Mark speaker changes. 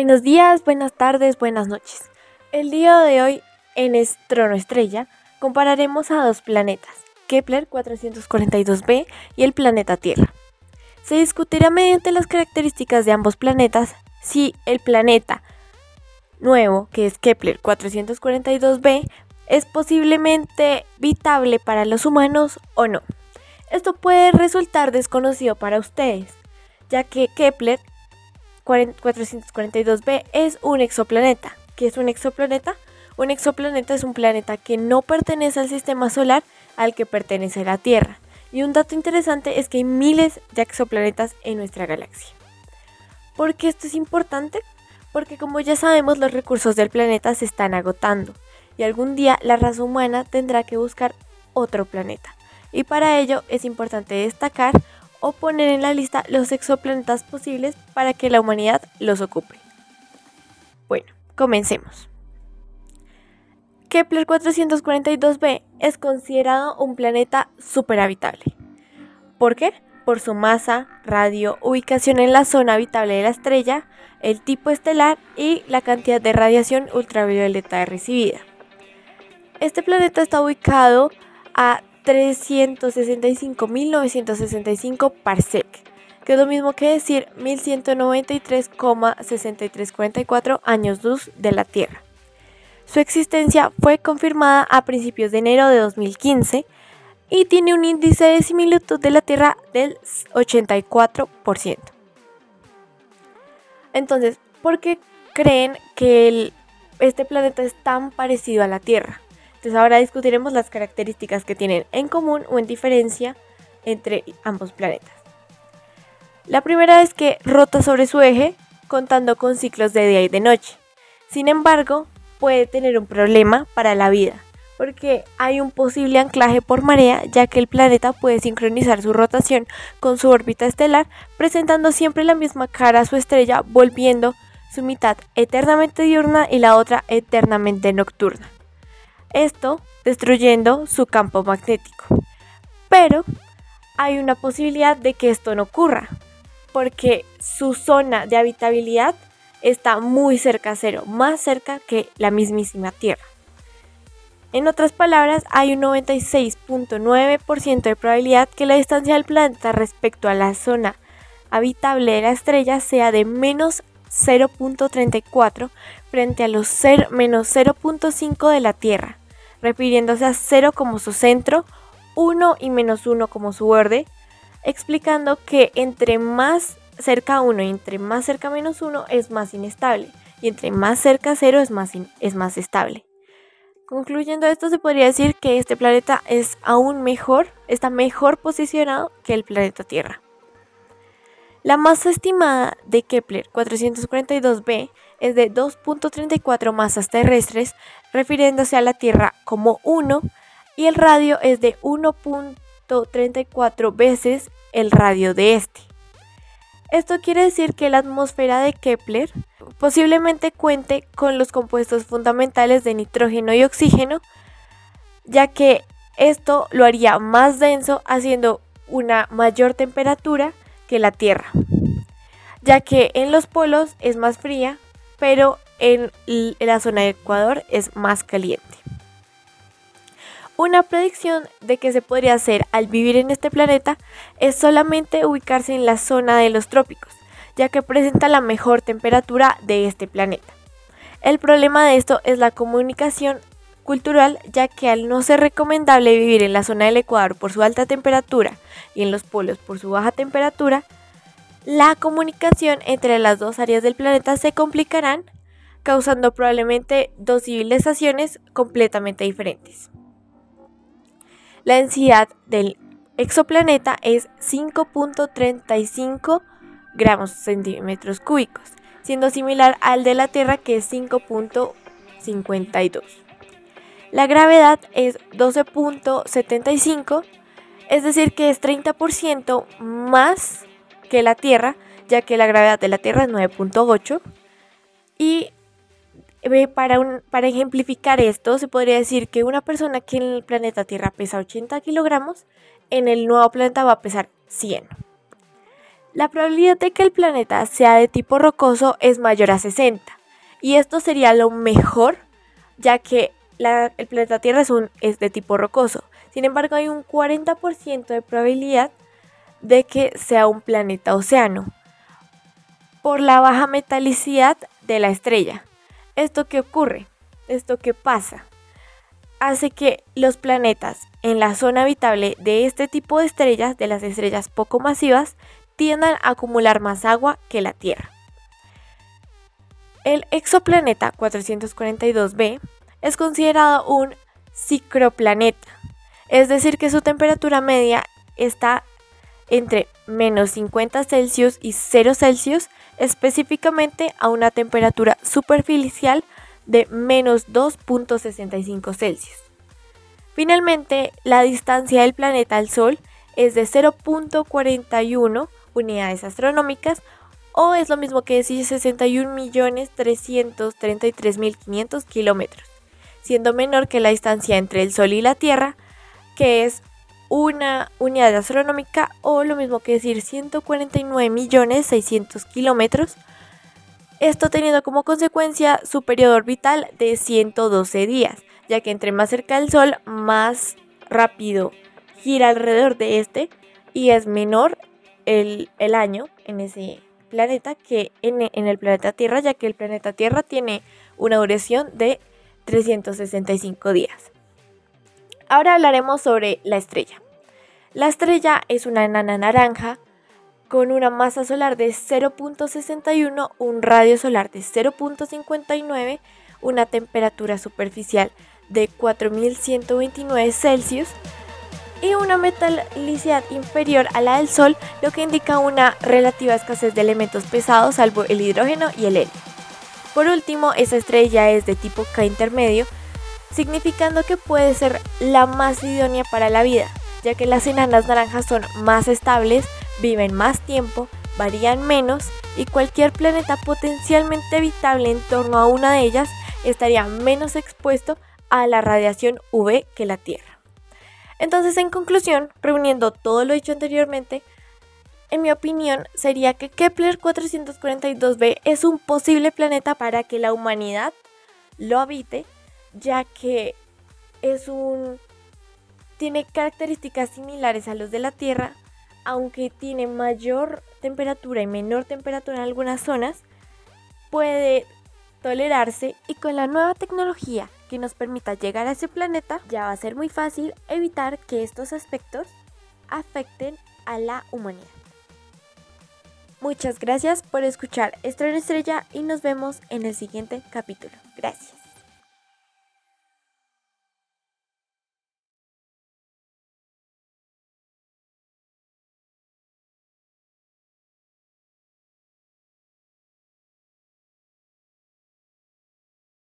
Speaker 1: Buenos días, buenas tardes, buenas noches. El día de hoy en Estrono Estrella compararemos a dos planetas, Kepler 442b y el planeta Tierra. Se discutirá mediante las características de ambos planetas si el planeta nuevo, que es Kepler 442b, es posiblemente habitable para los humanos o no. Esto puede resultar desconocido para ustedes, ya que Kepler 442b es un exoplaneta. ¿Qué es un exoplaneta? Un exoplaneta es un planeta que no pertenece al sistema solar al que pertenece la Tierra. Y un dato interesante es que hay miles de exoplanetas en nuestra galaxia. ¿Por qué esto es importante? Porque como ya sabemos los recursos del planeta se están agotando y algún día la raza humana tendrá que buscar otro planeta. Y para ello es importante destacar o poner en la lista los exoplanetas posibles para que la humanidad los ocupe. Bueno, comencemos. Kepler 442b es considerado un planeta superhabitable. ¿Por qué? Por su masa, radio, ubicación en la zona habitable de la estrella, el tipo estelar y la cantidad de radiación ultravioleta recibida. Este planeta está ubicado a 365.965 parsec, que es lo mismo que decir 1193,6344 años luz de la Tierra. Su existencia fue confirmada a principios de enero de 2015 y tiene un índice de similitud de la Tierra del 84%. Entonces, ¿por qué creen que este planeta es tan parecido a la Tierra? Entonces ahora discutiremos las características que tienen en común o en diferencia entre ambos planetas. La primera es que rota sobre su eje contando con ciclos de día y de noche. Sin embargo, puede tener un problema para la vida, porque hay un posible anclaje por marea, ya que el planeta puede sincronizar su rotación con su órbita estelar, presentando siempre la misma cara a su estrella, volviendo su mitad eternamente diurna y la otra eternamente nocturna esto destruyendo su campo magnético. Pero hay una posibilidad de que esto no ocurra, porque su zona de habitabilidad está muy cerca a cero, más cerca que la mismísima Tierra. En otras palabras, hay un 96.9% de probabilidad que la distancia del planeta respecto a la zona habitable de la estrella sea de menos 0.34 frente a los menos 0.5 de la Tierra refiriéndose a 0 como su centro, 1 y menos 1 como su borde, explicando que entre más cerca 1 y entre más cerca menos 1 es más inestable, y entre más cerca 0 es más, es más estable. Concluyendo esto, se podría decir que este planeta es aún mejor, está mejor posicionado que el planeta Tierra. La masa estimada de Kepler 442b es de 2.34 masas terrestres, refiriéndose a la Tierra como 1, y el radio es de 1.34 veces el radio de este. Esto quiere decir que la atmósfera de Kepler posiblemente cuente con los compuestos fundamentales de nitrógeno y oxígeno, ya que esto lo haría más denso haciendo una mayor temperatura que la Tierra, ya que en los polos es más fría, pero en la zona de Ecuador es más caliente. Una predicción de que se podría hacer al vivir en este planeta es solamente ubicarse en la zona de los trópicos, ya que presenta la mejor temperatura de este planeta. El problema de esto es la comunicación cultural, ya que al no ser recomendable vivir en la zona del Ecuador por su alta temperatura y en los polos por su baja temperatura, la comunicación entre las dos áreas del planeta se complicarán, causando probablemente dos civilizaciones completamente diferentes. La densidad del exoplaneta es 5.35 gramos centímetros cúbicos, siendo similar al de la Tierra que es 5.52. La gravedad es 12.75 es decir, que es 30% más que la Tierra, ya que la gravedad de la Tierra es 9.8. Y para, para ejemplificar esto, se podría decir que una persona que en el planeta Tierra pesa 80 kilogramos, en el nuevo planeta va a pesar 100. La probabilidad de que el planeta sea de tipo rocoso es mayor a 60. Y esto sería lo mejor, ya que el planeta Tierra es, un, es de tipo rocoso. Sin embargo, hay un 40% de probabilidad de que sea un planeta océano por la baja metalicidad de la estrella. ¿Esto qué ocurre? ¿Esto qué pasa? Hace que los planetas en la zona habitable de este tipo de estrellas, de las estrellas poco masivas, tiendan a acumular más agua que la Tierra. El exoplaneta 442b es considerado un cicroplaneta, es decir, que su temperatura media está entre menos 50 Celsius y 0 Celsius, específicamente a una temperatura superficial de menos 2.65 Celsius. Finalmente, la distancia del planeta al Sol es de 0.41 unidades astronómicas o es lo mismo que decir 61.333.500 kilómetros, siendo menor que la distancia entre el Sol y la Tierra, que es una unidad astronómica o lo mismo que decir 149.600 kilómetros. Esto teniendo como consecuencia su periodo orbital de 112 días, ya que entre más cerca del Sol, más rápido gira alrededor de este y es menor el, año en ese planeta que en, en el planeta Tierra, ya que el planeta Tierra tiene una duración de 365 días. Ahora hablaremos sobre la estrella. La estrella es una enana naranja con una masa solar de 0.61, un radio solar de 0.59, una temperatura superficial de 4129 Celsius y una metalicidad inferior a la del Sol, lo que indica una relativa escasez de elementos pesados salvo el hidrógeno y el helio. Por último, esa estrella es de tipo K intermedio, significando que puede ser la más idónea para la vida, ya que las enanas naranjas son más estables, viven más tiempo, varían menos y cualquier planeta potencialmente habitable en torno a una de ellas estaría menos expuesto a la radiación UV que la Tierra. Entonces, en conclusión, reuniendo todo lo dicho anteriormente, en mi opinión sería que Kepler 442b es un posible planeta para que la humanidad lo habite ya que es un tiene características similares a los de la Tierra, aunque tiene mayor temperatura y menor temperatura en algunas zonas, puede tolerarse y con la nueva tecnología que nos permita llegar a ese planeta, ya va a ser muy fácil evitar que estos aspectos afecten a la humanidad. Muchas gracias por escuchar Estrella Estrella y nos vemos en el siguiente capítulo. Gracias.